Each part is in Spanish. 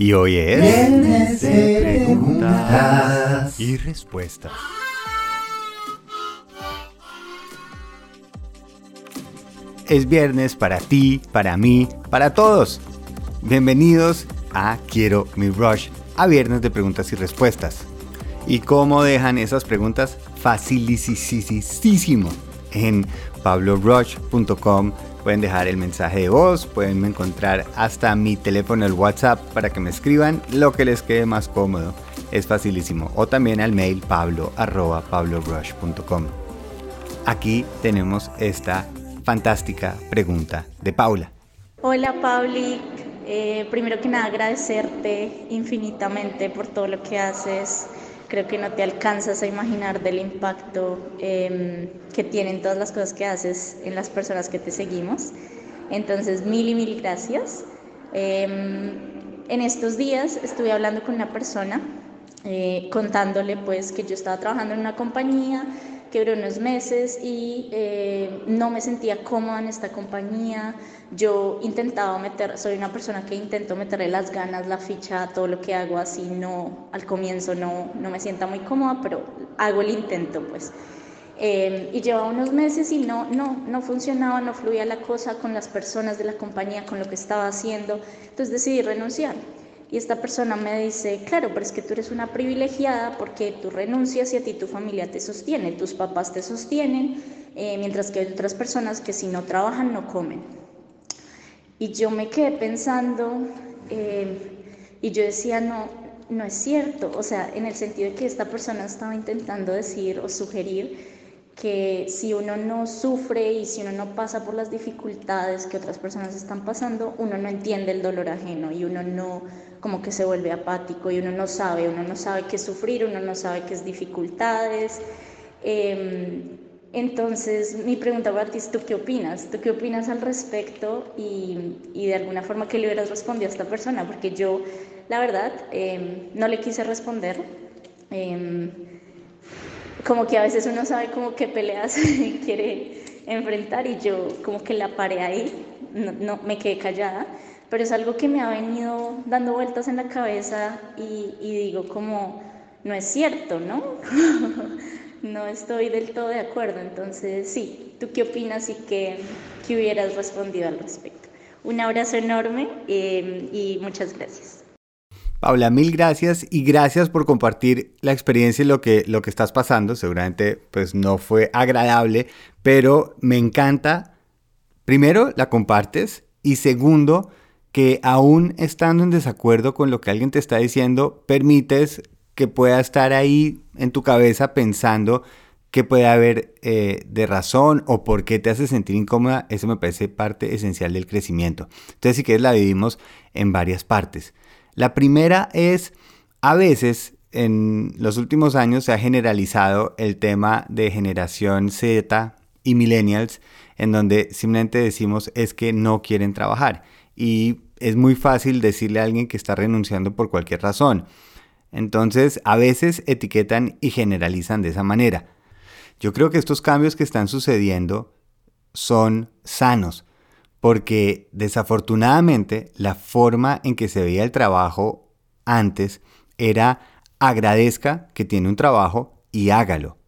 Y hoy es Viernes de preguntas. y respuestas. Es viernes para ti, para mí, para todos. Bienvenidos a Quiero mi Rush, a viernes de preguntas y respuestas. ¿Y cómo dejan esas preguntas? Facilísimo. En pablorush.com pueden dejar el mensaje de voz, pueden encontrar hasta mi teléfono, el WhatsApp, para que me escriban lo que les quede más cómodo. Es facilísimo. O también al mail pablo. Aquí tenemos esta fantástica pregunta de Paula. Hola Pauli, Eh, primero que nada agradecerte infinitamente por todo lo que haces. Creo que no te alcanzas a imaginar del impacto em, que tienen todas las cosas que haces en las personas que te seguimos. Entonces, mil y mil gracias. Em, en estos días estuve hablando con una persona eh, contándole pues que yo estaba trabajando en una compañía que duró unos meses y eh, no me sentía cómoda en esta compañía. Yo intentaba meter, soy una persona que intento meterle las ganas, la ficha todo lo que hago, así no, al comienzo no, no me sienta muy cómoda, pero hago el intento pues. Eh, y llevaba unos meses y no, no, no funcionaba, no fluía la cosa con las personas de la compañía, con lo que estaba haciendo, entonces decidí renunciar. Y esta persona me dice, claro, pero es que tú eres una privilegiada porque tú renuncias y a ti tu familia te sostiene, tus papás te sostienen, eh, mientras que hay otras personas que si no trabajan no comen. Y yo me quedé pensando eh, y yo decía, no, no es cierto, o sea, en el sentido de que esta persona estaba intentando decir o sugerir que si uno no sufre y si uno no pasa por las dificultades que otras personas están pasando, uno no entiende el dolor ajeno y uno no como que se vuelve apático y uno no sabe, uno no sabe qué es sufrir, uno no sabe qué es dificultades. Eh, entonces, mi pregunta para ti es, ¿tú qué opinas? ¿Tú qué opinas al respecto? Y, y de alguna forma, ¿qué le hubieras respondido a esta persona? Porque yo, la verdad, eh, no le quise responder. Eh, como que a veces uno sabe como qué peleas quiere enfrentar y yo como que la paré ahí, no, no, me quedé callada, pero es algo que me ha venido dando vueltas en la cabeza y, y digo como, no es cierto, ¿no? no estoy del todo de acuerdo, entonces sí, ¿tú qué opinas y qué, qué hubieras respondido al respecto? Un abrazo enorme eh, y muchas gracias. Paula, mil gracias y gracias por compartir la experiencia y lo que, lo que estás pasando. Seguramente pues no fue agradable, pero me encanta, primero, la compartes y segundo, que aún estando en desacuerdo con lo que alguien te está diciendo, permites que pueda estar ahí en tu cabeza pensando que puede haber eh, de razón o por qué te hace sentir incómoda. Eso me parece parte esencial del crecimiento. Entonces, si quieres, la dividimos en varias partes. La primera es, a veces en los últimos años se ha generalizado el tema de generación Z y millennials, en donde simplemente decimos es que no quieren trabajar. Y es muy fácil decirle a alguien que está renunciando por cualquier razón. Entonces, a veces etiquetan y generalizan de esa manera. Yo creo que estos cambios que están sucediendo son sanos porque desafortunadamente la forma en que se veía el trabajo antes era agradezca que tiene un trabajo y hágalo.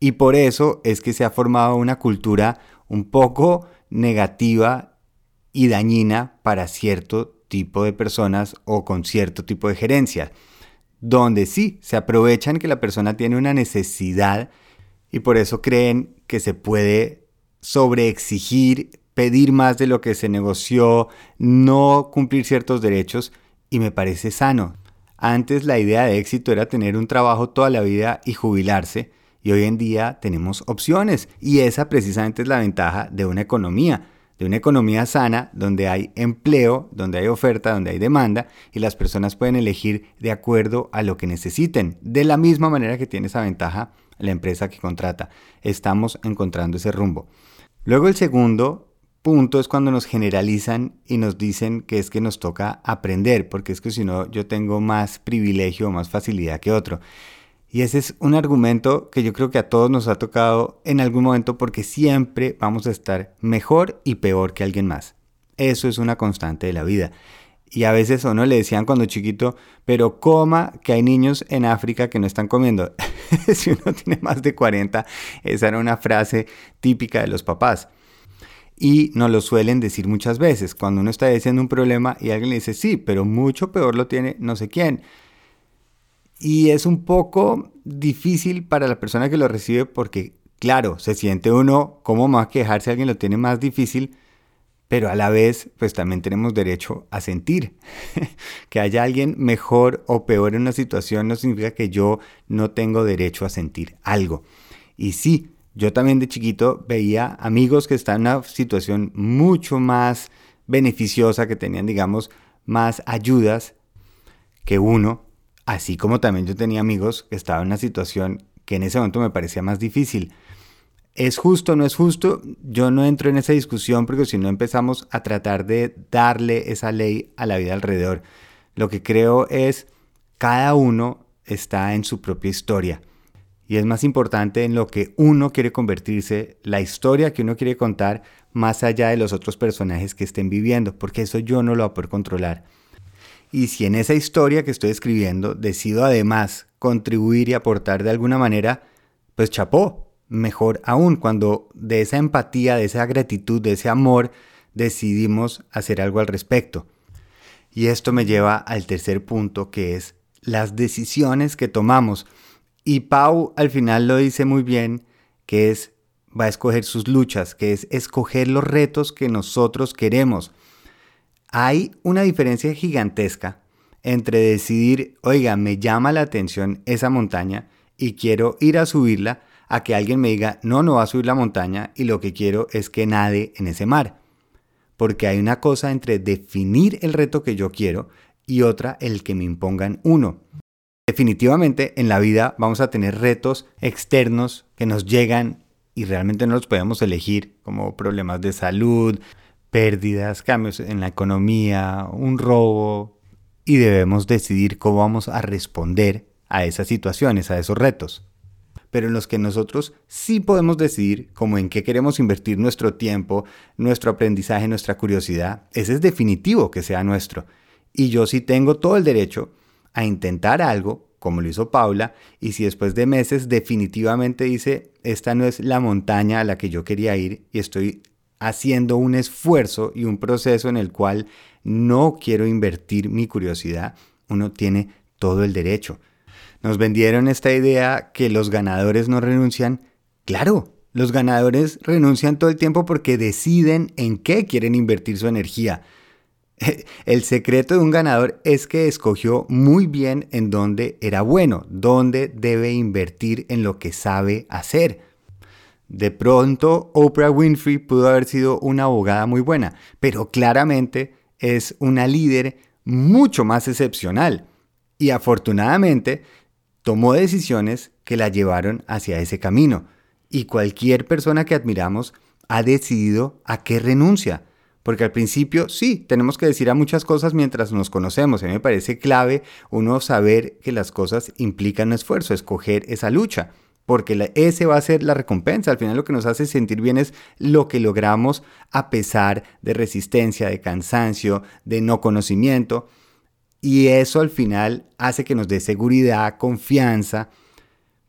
Y por eso es que se ha formado una cultura un poco negativa y dañina para cierto tipo de personas o con cierto tipo de gerencia, donde sí se aprovechan que la persona tiene una necesidad y por eso creen que se puede sobreexigir pedir más de lo que se negoció, no cumplir ciertos derechos y me parece sano. Antes la idea de éxito era tener un trabajo toda la vida y jubilarse y hoy en día tenemos opciones y esa precisamente es la ventaja de una economía, de una economía sana donde hay empleo, donde hay oferta, donde hay demanda y las personas pueden elegir de acuerdo a lo que necesiten, de la misma manera que tiene esa ventaja la empresa que contrata. Estamos encontrando ese rumbo. Luego el segundo punto es cuando nos generalizan y nos dicen que es que nos toca aprender, porque es que si no yo tengo más privilegio o más facilidad que otro. Y ese es un argumento que yo creo que a todos nos ha tocado en algún momento porque siempre vamos a estar mejor y peor que alguien más. Eso es una constante de la vida. Y a veces uno le decían cuando chiquito, pero coma que hay niños en África que no están comiendo. si uno tiene más de 40, esa era una frase típica de los papás. Y nos lo suelen decir muchas veces, cuando uno está diciendo un problema y alguien le dice, sí, pero mucho peor lo tiene no sé quién. Y es un poco difícil para la persona que lo recibe porque, claro, se siente uno, ¿cómo más quejarse si alguien lo tiene más difícil? pero a la vez pues también tenemos derecho a sentir. que haya alguien mejor o peor en una situación no significa que yo no tengo derecho a sentir algo. Y sí, yo también de chiquito veía amigos que están en una situación mucho más beneficiosa, que tenían digamos más ayudas que uno, así como también yo tenía amigos que estaban en una situación que en ese momento me parecía más difícil. ¿Es justo o no es justo? Yo no entro en esa discusión porque si no empezamos a tratar de darle esa ley a la vida alrededor. Lo que creo es cada uno está en su propia historia. Y es más importante en lo que uno quiere convertirse, la historia que uno quiere contar, más allá de los otros personajes que estén viviendo, porque eso yo no lo voy a poder controlar. Y si en esa historia que estoy escribiendo decido además contribuir y aportar de alguna manera, pues chapó, mejor aún cuando de esa empatía, de esa gratitud, de ese amor, decidimos hacer algo al respecto. Y esto me lleva al tercer punto que es las decisiones que tomamos. Y Pau al final lo dice muy bien, que es, va a escoger sus luchas, que es escoger los retos que nosotros queremos. Hay una diferencia gigantesca entre decidir, oiga, me llama la atención esa montaña y quiero ir a subirla, a que alguien me diga, no, no va a subir la montaña y lo que quiero es que nade en ese mar. Porque hay una cosa entre definir el reto que yo quiero y otra el que me impongan uno. Definitivamente en la vida vamos a tener retos externos que nos llegan y realmente no los podemos elegir, como problemas de salud, pérdidas, cambios en la economía, un robo, y debemos decidir cómo vamos a responder a esas situaciones, a esos retos pero en los que nosotros sí podemos decidir como en qué queremos invertir nuestro tiempo, nuestro aprendizaje, nuestra curiosidad, ese es definitivo que sea nuestro. Y yo sí tengo todo el derecho a intentar algo, como lo hizo Paula, y si después de meses definitivamente dice, esta no es la montaña a la que yo quería ir y estoy haciendo un esfuerzo y un proceso en el cual no quiero invertir mi curiosidad, uno tiene todo el derecho. Nos vendieron esta idea que los ganadores no renuncian. Claro, los ganadores renuncian todo el tiempo porque deciden en qué quieren invertir su energía. El secreto de un ganador es que escogió muy bien en dónde era bueno, dónde debe invertir en lo que sabe hacer. De pronto, Oprah Winfrey pudo haber sido una abogada muy buena, pero claramente es una líder mucho más excepcional. Y afortunadamente tomó decisiones que la llevaron hacia ese camino. Y cualquier persona que admiramos ha decidido a qué renuncia. Porque al principio sí, tenemos que decir a muchas cosas mientras nos conocemos. A mí me parece clave uno saber que las cosas implican esfuerzo, escoger esa lucha. Porque ese va a ser la recompensa. Al final lo que nos hace sentir bien es lo que logramos a pesar de resistencia, de cansancio, de no conocimiento. Y eso al final hace que nos dé seguridad, confianza.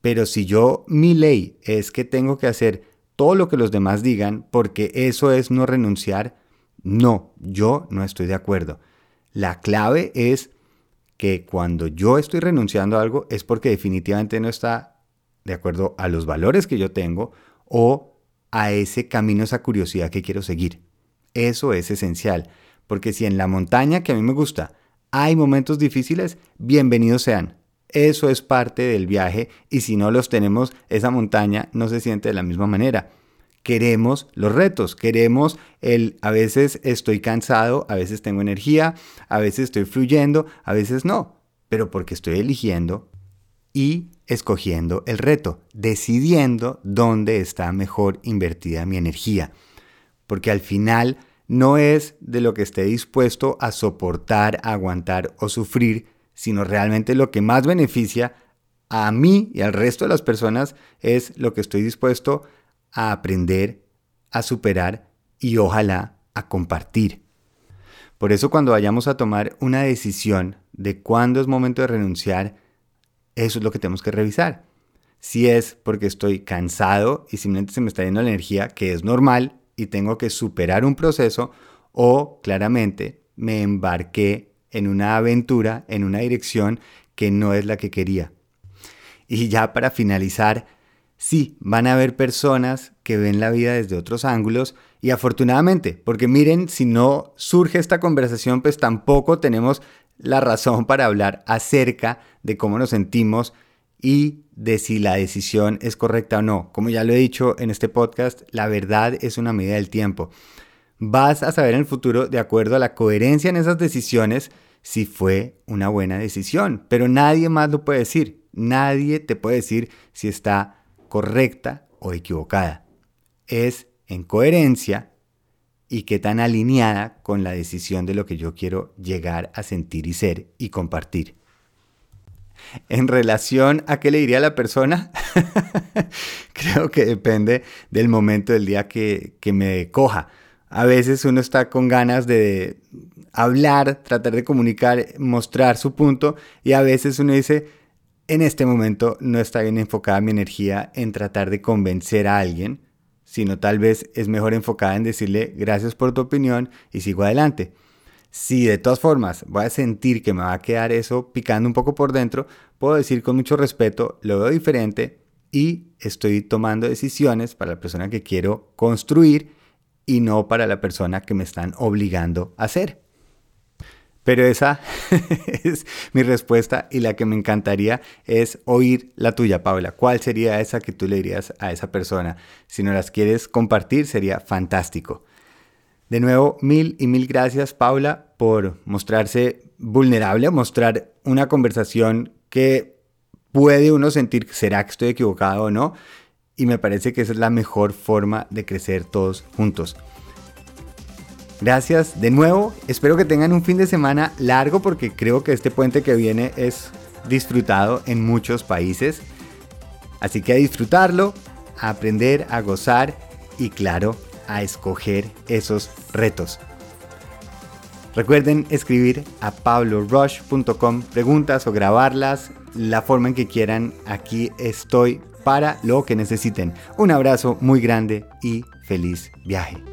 Pero si yo, mi ley es que tengo que hacer todo lo que los demás digan porque eso es no renunciar, no, yo no estoy de acuerdo. La clave es que cuando yo estoy renunciando a algo es porque definitivamente no está de acuerdo a los valores que yo tengo o a ese camino, esa curiosidad que quiero seguir. Eso es esencial, porque si en la montaña que a mí me gusta hay momentos difíciles, bienvenidos sean. Eso es parte del viaje y si no los tenemos, esa montaña no se siente de la misma manera. Queremos los retos, queremos el a veces estoy cansado, a veces tengo energía, a veces estoy fluyendo, a veces no, pero porque estoy eligiendo y escogiendo el reto, decidiendo dónde está mejor invertida mi energía. Porque al final no es de lo que esté dispuesto a soportar, aguantar o sufrir, sino realmente lo que más beneficia a mí y al resto de las personas es lo que estoy dispuesto a aprender, a superar y ojalá a compartir. Por eso cuando vayamos a tomar una decisión de cuándo es momento de renunciar, eso es lo que tenemos que revisar. Si es porque estoy cansado y simplemente se me está yendo la energía, que es normal y tengo que superar un proceso, o claramente me embarqué en una aventura, en una dirección que no es la que quería. Y ya para finalizar, sí, van a haber personas que ven la vida desde otros ángulos y afortunadamente, porque miren, si no surge esta conversación, pues tampoco tenemos la razón para hablar acerca de cómo nos sentimos y de si la decisión es correcta o no. Como ya lo he dicho en este podcast, la verdad es una medida del tiempo. Vas a saber en el futuro, de acuerdo a la coherencia en esas decisiones, si fue una buena decisión, pero nadie más lo puede decir. Nadie te puede decir si está correcta o equivocada. Es en coherencia y qué tan alineada con la decisión de lo que yo quiero llegar a sentir y ser y compartir. En relación a qué le diría a la persona, creo que depende del momento del día que, que me coja. A veces uno está con ganas de hablar, tratar de comunicar, mostrar su punto y a veces uno dice, en este momento no está bien enfocada mi energía en tratar de convencer a alguien, sino tal vez es mejor enfocada en decirle gracias por tu opinión y sigo adelante. Si de todas formas voy a sentir que me va a quedar eso picando un poco por dentro, puedo decir con mucho respeto, lo veo diferente y estoy tomando decisiones para la persona que quiero construir y no para la persona que me están obligando a hacer. Pero esa es mi respuesta y la que me encantaría es oír la tuya, Paula. ¿Cuál sería esa que tú le dirías a esa persona? Si no las quieres compartir, sería fantástico. De nuevo, mil y mil gracias, Paula, por mostrarse vulnerable, mostrar una conversación que puede uno sentir, ¿será que estoy equivocado o no? Y me parece que esa es la mejor forma de crecer todos juntos. Gracias de nuevo. Espero que tengan un fin de semana largo porque creo que este puente que viene es disfrutado en muchos países. Así que a disfrutarlo, a aprender, a gozar y claro, a escoger esos retos. Recuerden escribir a pablorush.com preguntas o grabarlas, la forma en que quieran. Aquí estoy para lo que necesiten. Un abrazo muy grande y feliz viaje.